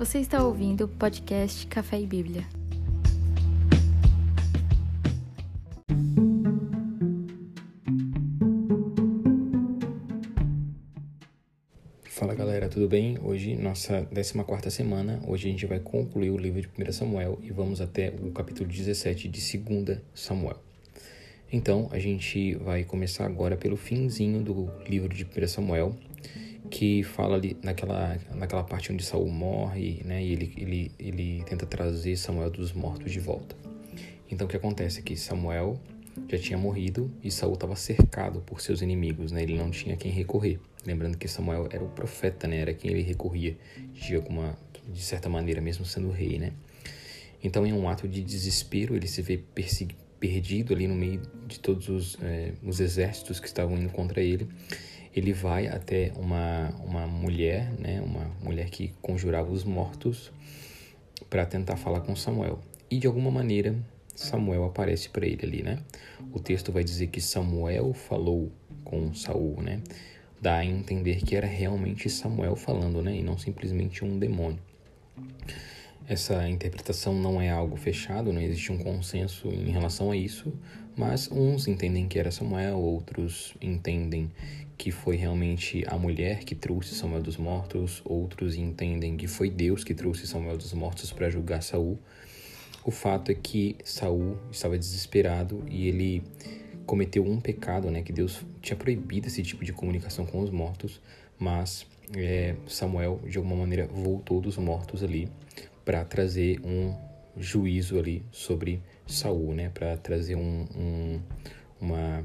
Você está ouvindo o podcast Café e Bíblia. Fala galera, tudo bem? Hoje, nossa 14 semana. Hoje a gente vai concluir o livro de 1 Samuel e vamos até o capítulo 17 de 2 Samuel. Então, a gente vai começar agora pelo finzinho do livro de 1 Samuel, que fala ali naquela, naquela parte onde Saul morre, né? E ele, ele, ele tenta trazer Samuel dos mortos de volta. Então, o que acontece é que Samuel já tinha morrido e Saul estava cercado por seus inimigos, né? Ele não tinha quem recorrer. Lembrando que Samuel era o profeta, né? Era quem ele recorria de alguma, de certa maneira, mesmo sendo rei, né? Então, em um ato de desespero, ele se vê perdido ali no meio de todos os, é, os exércitos que estavam indo contra ele, ele vai até uma, uma mulher, né, uma mulher que conjurava os mortos, para tentar falar com Samuel. E de alguma maneira Samuel aparece para ele ali, né? O texto vai dizer que Samuel falou com Saul, né? Dá a entender que era realmente Samuel falando, né? E não simplesmente um demônio. Essa interpretação não é algo fechado, não existe um consenso em relação a isso, mas uns entendem que era Samuel, outros entendem que foi realmente a mulher que trouxe Samuel dos mortos, outros entendem que foi Deus que trouxe Samuel dos mortos para julgar Saul. O fato é que Saul estava desesperado e ele cometeu um pecado, né, que Deus tinha proibido esse tipo de comunicação com os mortos, mas é, Samuel de alguma maneira voltou dos mortos ali para trazer um juízo ali sobre Saul, né? Para trazer um, um, uma,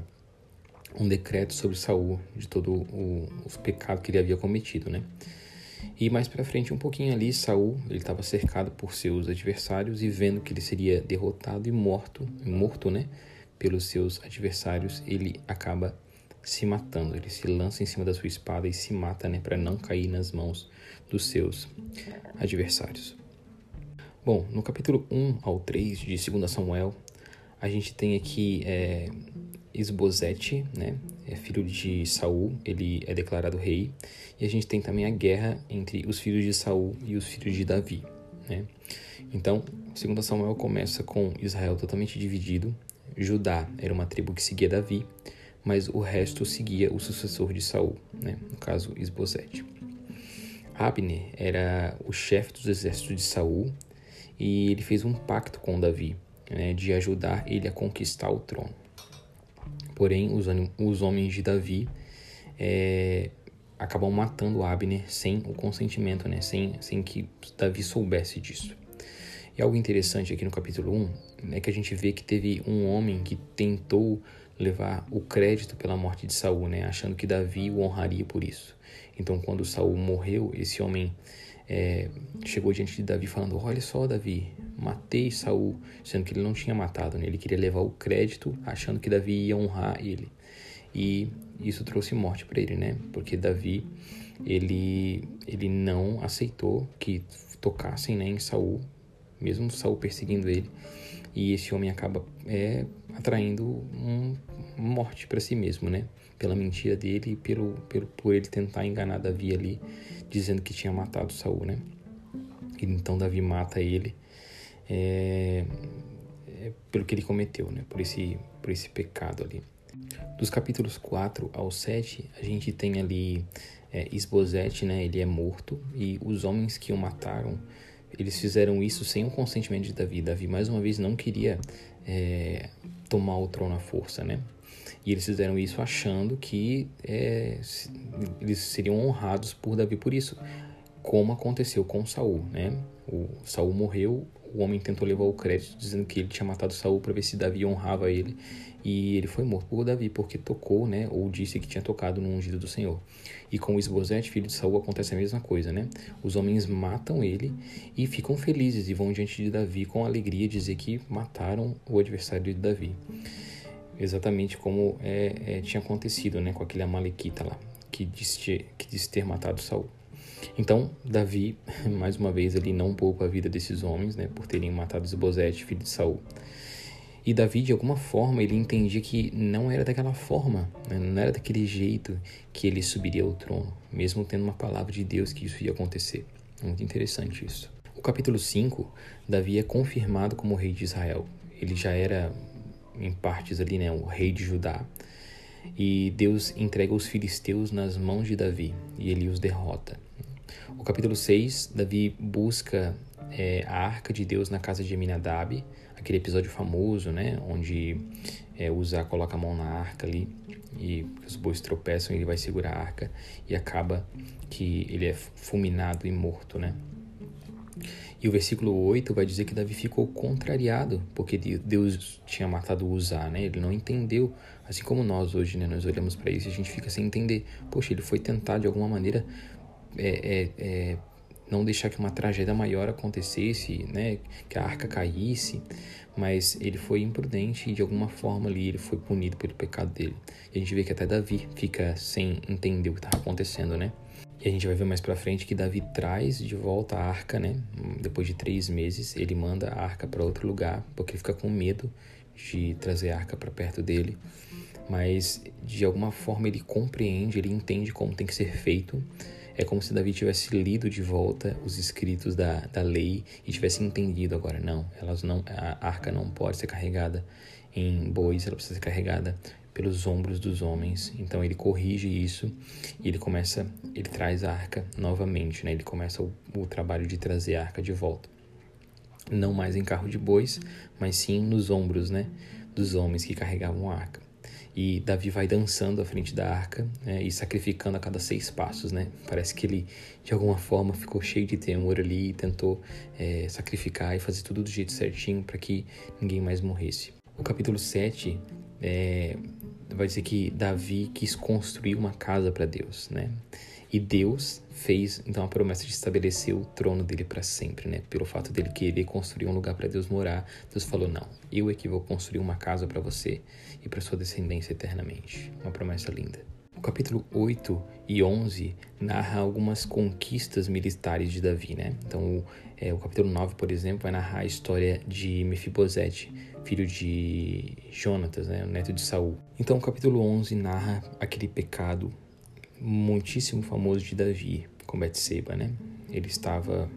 um decreto sobre Saul de todo o, os pecados que ele havia cometido, né? E mais para frente um pouquinho ali, Saul ele estava cercado por seus adversários e vendo que ele seria derrotado e morto, morto, né? Pelos seus adversários, ele acaba se matando. Ele se lança em cima da sua espada e se mata, né? Para não cair nas mãos dos seus adversários. Bom, no capítulo 1 ao 3 de 2 Samuel, a gente tem aqui é, Esbozete, né? É filho de Saul, ele é declarado rei. E a gente tem também a guerra entre os filhos de Saul e os filhos de Davi, né? Então, 2 Samuel começa com Israel totalmente dividido. Judá era uma tribo que seguia Davi, mas o resto seguia o sucessor de Saul, né? No caso, Esbozete. Abner era o chefe dos exércitos de Saul e ele fez um pacto com Davi né, de ajudar ele a conquistar o trono. Porém, os, os homens de Davi é, acabam matando Abner sem o consentimento, né, sem, sem que Davi soubesse disso. E algo interessante aqui no capítulo 1 é que a gente vê que teve um homem que tentou levar o crédito pela morte de Saul, né, achando que Davi o honraria por isso. Então, quando Saul morreu, esse homem é, chegou diante de Davi falando: Olha só, Davi, matei Saul, sendo que ele não tinha matado, né? ele queria levar o crédito, achando que Davi ia honrar ele. E isso trouxe morte para ele, né? Porque Davi ele ele não aceitou que tocassem né, em Saul, mesmo Saul perseguindo ele, e esse homem acaba é, atraindo um, morte para si mesmo, né? Pela mentira dele e pelo, pelo por ele tentar enganar Davi ali dizendo que tinha matado Saul, né? E então Davi mata ele é, é, pelo que ele cometeu, né? Por esse, por esse pecado ali. Dos capítulos 4 ao 7, a gente tem ali é, Esbozete, né? Ele é morto e os homens que o mataram, eles fizeram isso sem o consentimento de Davi. Davi, mais uma vez, não queria é, tomar o trono à força, né? E eles fizeram isso achando que é, eles seriam honrados por Davi por isso, como aconteceu com Saul, né? O Saul morreu, o homem tentou levar o crédito dizendo que ele tinha matado Saul para ver se Davi honrava ele, e ele foi morto por Davi porque tocou, né? Ou disse que tinha tocado no ungido do Senhor. E com Isbosete, filho de Saul, acontece a mesma coisa, né? Os homens matam ele e ficam felizes e vão diante de Davi com alegria dizer que mataram o adversário de Davi exatamente como é, é, tinha acontecido né, com aquele Amalequita lá, que disse, que disse ter matado Saul. Então, Davi, mais uma vez, ele não poupa a vida desses homens, né, por terem matado Esbozete, filho de Saul. E Davi, de alguma forma, ele entendia que não era daquela forma, né, não era daquele jeito que ele subiria ao trono, mesmo tendo uma palavra de Deus que isso ia acontecer. Muito interessante isso. O capítulo 5, Davi é confirmado como rei de Israel. Ele já era, em partes ali, né, o rei de Judá. E Deus entrega os filisteus nas mãos de Davi e ele os derrota. Capítulo 6, Davi busca é, a arca de Deus na casa de Aminadab, aquele episódio famoso, né, onde é, Uzá coloca a mão na arca ali e os bois tropeçam e ele vai segurar a arca e acaba que ele é fulminado e morto, né? E o versículo 8 vai dizer que Davi ficou contrariado, porque Deus tinha matado Uzá, né? Ele não entendeu, assim como nós hoje, né? Nós olhamos para isso e a gente fica sem entender. Poxa, ele foi tentar de alguma maneira é, é, é, não deixar que uma tragédia maior acontecesse, né? Que a arca caísse, mas ele foi imprudente e de alguma forma ali ele foi punido pelo pecado dele. E a gente vê que até Davi fica sem entender o que estava acontecendo, né? E a gente vai ver mais pra frente que Davi traz de volta a arca, né? Depois de três meses, ele manda a arca para outro lugar, porque ele fica com medo de trazer a arca para perto dele. Mas de alguma forma ele compreende, ele entende como tem que ser feito. É como se Davi tivesse lido de volta os escritos da, da lei e tivesse entendido agora. Não, elas não, a arca não pode ser carregada em bois, ela precisa ser carregada pelos ombros dos homens. Então ele corrige isso e ele começa, ele traz a arca novamente, né? Ele começa o, o trabalho de trazer a arca de volta. Não mais em carro de bois, mas sim nos ombros, né? Dos homens que carregavam a arca. E Davi vai dançando à frente da arca né, e sacrificando a cada seis passos, né? Parece que ele, de alguma forma, ficou cheio de temor ali e tentou é, sacrificar e fazer tudo do jeito certinho para que ninguém mais morresse. O capítulo 7 é, vai dizer que Davi quis construir uma casa para Deus, né? E Deus fez então a promessa de estabelecer o trono dele para sempre, né? Pelo fato dele querer construir um lugar para Deus morar, Deus falou: "Não, eu é que vou construir uma casa para você e para sua descendência eternamente". Uma promessa linda. O capítulo 8 e 11 narra algumas conquistas militares de Davi, né? Então, o, é, o capítulo 9, por exemplo, vai narrar a história de Mefibosete, filho de Jonatas, né, o neto de Saul. Então, o capítulo 11 narra aquele pecado muitíssimo famoso de Davi com Betseba, né? Ele estava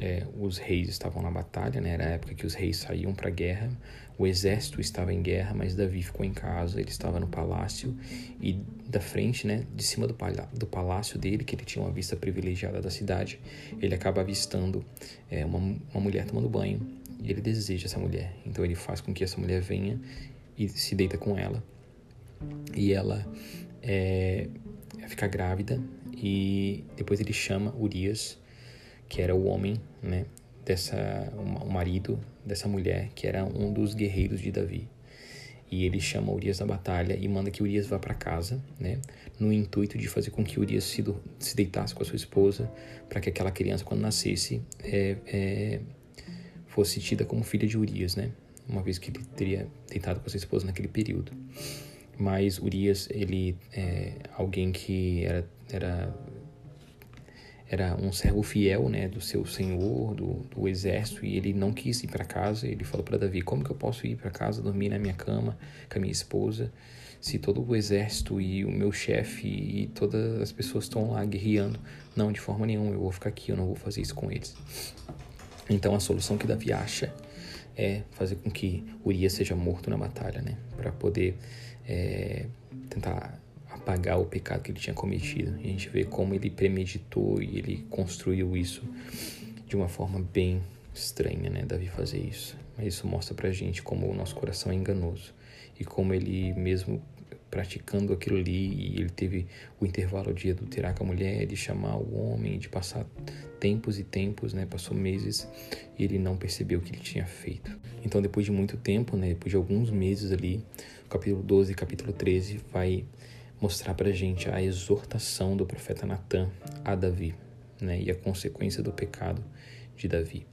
é, os reis estavam na batalha, né? Era a época que os reis saíam para a guerra. O exército estava em guerra, mas Davi ficou em casa. Ele estava no palácio e da frente, né, de cima do, palá do palácio dele, que ele tinha uma vista privilegiada da cidade, ele acaba avistando é, uma, uma mulher tomando banho e ele deseja essa mulher. Então ele faz com que essa mulher venha e se deita com ela e ela é, fica grávida e depois ele chama Urias que era o homem, né, dessa o marido dessa mulher, que era um dos guerreiros de Davi. E ele chama Urias na batalha e manda que Urias vá para casa, né, no intuito de fazer com que Urias se, do, se deitasse com a sua esposa, para que aquela criança, quando nascesse, é, é, fosse tida como filha de Urias, né, uma vez que ele teria deitado com a sua esposa naquele período. Mas Urias, ele é alguém que era, era era um servo fiel, né, do seu senhor, do, do exército, e ele não quis ir para casa. Ele falou para Davi: Como que eu posso ir para casa, dormir na minha cama com a minha esposa, se todo o exército e o meu chefe e todas as pessoas estão lá guerreando? Não, de forma nenhuma, eu vou ficar aqui, eu não vou fazer isso com eles. Então a solução que Davi acha é fazer com que Urias seja morto na batalha, né, para poder é, tentar apagar o pecado que ele tinha cometido. E a gente vê como ele premeditou e ele construiu isso de uma forma bem estranha, né? Davi fazer isso. Mas isso mostra pra gente como o nosso coração é enganoso e como ele mesmo praticando aquilo ali e ele teve o intervalo de adulterar com a mulher, de chamar o homem, de passar tempos e tempos, né? Passou meses e ele não percebeu o que ele tinha feito. Então, depois de muito tempo, né? Depois de alguns meses ali, capítulo 12 e capítulo 13 vai mostrar para a gente a exortação do profeta Natan a Davi né, e a consequência do pecado de Davi.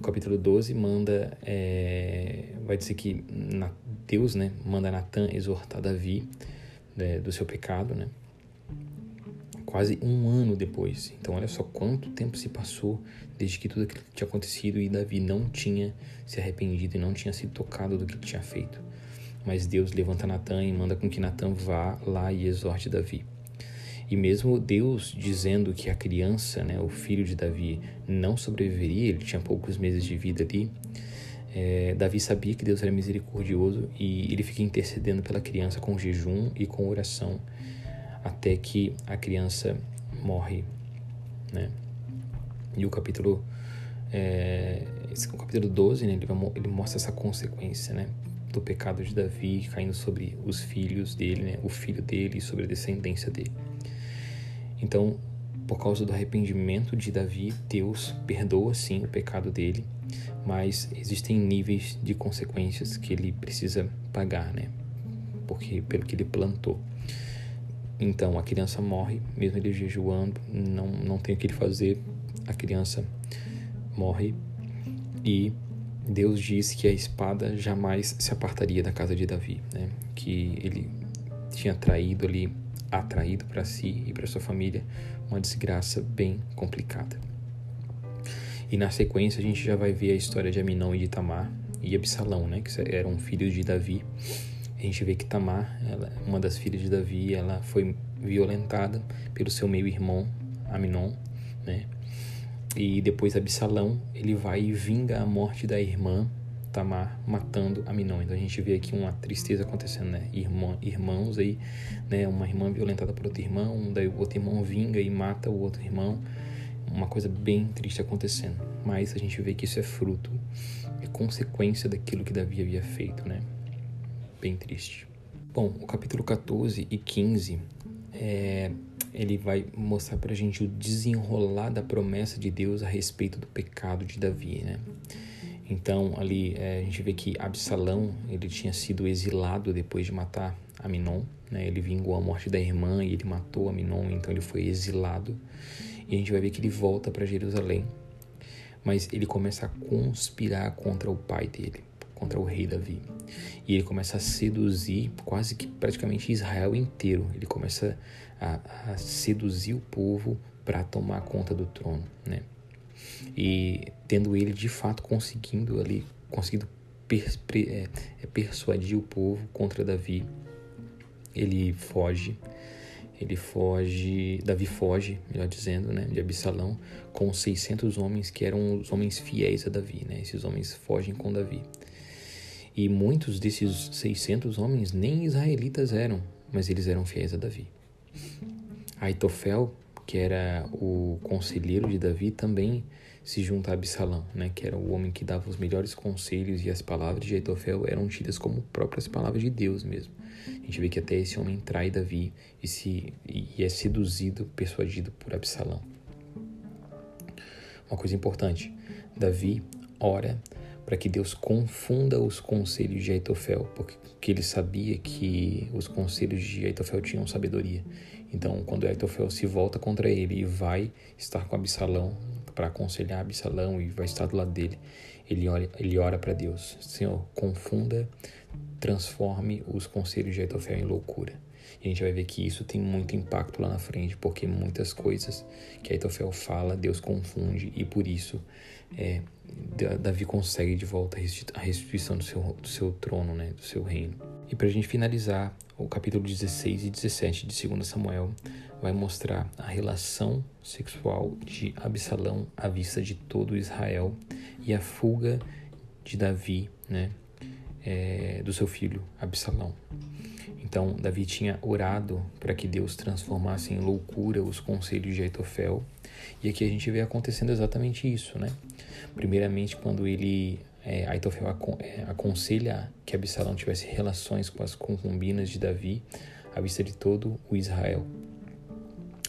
O capítulo 12 manda, é, vai dizer que Deus né, manda Natan exortar Davi né, do seu pecado, né, quase um ano depois. Então, olha só quanto tempo se passou desde que tudo aquilo tinha acontecido e Davi não tinha se arrependido e não tinha sido tocado do que tinha feito. Mas Deus levanta Natan e manda com que Natan vá lá e exorte Davi. E mesmo Deus dizendo que a criança, né, o filho de Davi, não sobreviveria, ele tinha poucos meses de vida ali, é, Davi sabia que Deus era misericordioso e ele fica intercedendo pela criança com jejum e com oração até que a criança morre, né? E o capítulo é, o capítulo 12, né, ele, ele mostra essa consequência, né? do pecado de Davi caindo sobre os filhos dele, né? o filho dele e sobre a descendência dele. Então, por causa do arrependimento de Davi, Deus perdoa sim o pecado dele, mas existem níveis de consequências que ele precisa pagar, né? Porque pelo que ele plantou. Então a criança morre, mesmo ele jejuando, não, não tem o que ele fazer, a criança morre e Deus diz que a espada jamais se apartaria da casa de Davi, né? que ele tinha traído ali, atraído para si e para sua família uma desgraça bem complicada. E na sequência a gente já vai ver a história de Aminon e de Tamar e Absalão, né? que eram filhos de Davi. A gente vê que Tamar, ela, uma das filhas de Davi, ela foi violentada pelo seu meio-irmão Aminon, né? E depois Absalão, ele vai e vinga a morte da irmã Tamar matando Aminon. Então a gente vê aqui uma tristeza acontecendo, né? Irmã, irmãos aí, né? Uma irmã violentada por outro irmão, daí o outro irmão vinga e mata o outro irmão. Uma coisa bem triste acontecendo. Mas a gente vê que isso é fruto, é consequência daquilo que Davi havia feito, né? Bem triste. Bom, o capítulo 14 e 15 é, ele vai mostrar para a gente o desenrolar da promessa de Deus a respeito do pecado de Davi, né? Então ali é, a gente vê que Absalão ele tinha sido exilado depois de matar Aminon, né? Ele vingou a morte da irmã e ele matou Aminon, então ele foi exilado. E a gente vai ver que ele volta para Jerusalém, mas ele começa a conspirar contra o pai dele, contra o rei Davi. E ele começa a seduzir quase que praticamente Israel inteiro. Ele começa a, a seduzir o povo para tomar conta do trono, né? E tendo ele de fato conseguindo ali, conseguindo é, é, persuadir o povo contra Davi, ele foge, ele foge, Davi foge, melhor dizendo, né, de Absalão, com 600 homens que eram os homens fiéis a Davi, né? Esses homens fogem com Davi. E muitos desses 600 homens nem israelitas eram, mas eles eram fiéis a Davi. Aitofel, que era o conselheiro de Davi, também se junta a Absalão, né, que era o homem que dava os melhores conselhos e as palavras de Aitofel eram tidas como próprias palavras de Deus mesmo. A gente vê que até esse homem trai Davi e, se, e é seduzido, persuadido por Absalão. Uma coisa importante, Davi ora para que Deus confunda os conselhos de Aitofel, porque ele sabia que os conselhos de Aitofel tinham sabedoria. Então, quando Aitofel se volta contra ele e vai estar com Absalão para aconselhar Absalão e vai estar do lado dele, ele ora, ele ora para Deus: Senhor, confunda, transforme os conselhos de Aitofel em loucura. E a gente vai ver que isso tem muito impacto lá na frente, porque muitas coisas que Aitofel fala, Deus confunde e por isso é, Davi consegue de volta a restituição do seu, do seu trono, né, do seu reino. E para a gente finalizar, o capítulo 16 e 17 de 2 Samuel vai mostrar a relação sexual de Absalão à vista de todo Israel e a fuga de Davi, né, é, do seu filho Absalão. Então, Davi tinha orado para que Deus transformasse em loucura os conselhos de Aitofel, e aqui a gente vê acontecendo exatamente isso, né? Primeiramente, quando ele é, Aitofel é, aconselha que Absalão tivesse relações com as concubinas de Davi à vista de todo o Israel.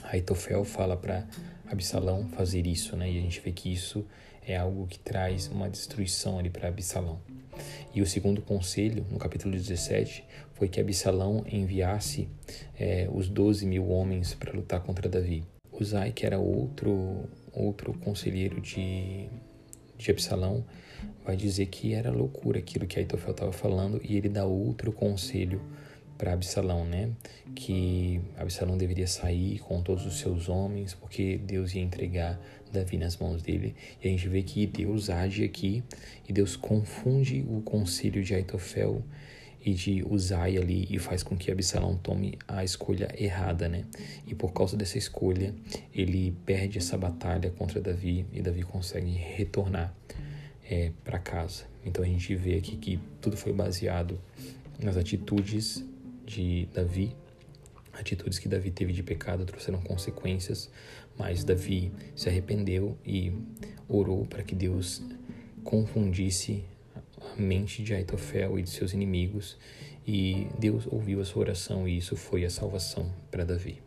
Aitofel fala para Absalão fazer isso, né? E a gente vê que isso é algo que traz uma destruição ali para Absalão. E o segundo conselho, no capítulo 17, foi que Absalão enviasse é, os 12 mil homens para lutar contra Davi. Uzai, que era outro, outro conselheiro de, de Absalão, vai dizer que era loucura aquilo que Aitofel estava falando e ele dá outro conselho para Absalão, né? Que Absalão deveria sair com todos os seus homens, porque Deus ia entregar Davi nas mãos dele. E a gente vê que Deus age aqui e Deus confunde o conselho de Aitofel e de Uzai ali e faz com que Absalão tome a escolha errada, né? E por causa dessa escolha, ele perde essa batalha contra Davi e Davi consegue retornar é, para casa. Então a gente vê aqui que tudo foi baseado nas atitudes de Davi, atitudes que Davi teve de pecado trouxeram consequências, mas Davi se arrependeu e orou para que Deus confundisse a mente de Aitofel e de seus inimigos, e Deus ouviu a sua oração e isso foi a salvação para Davi.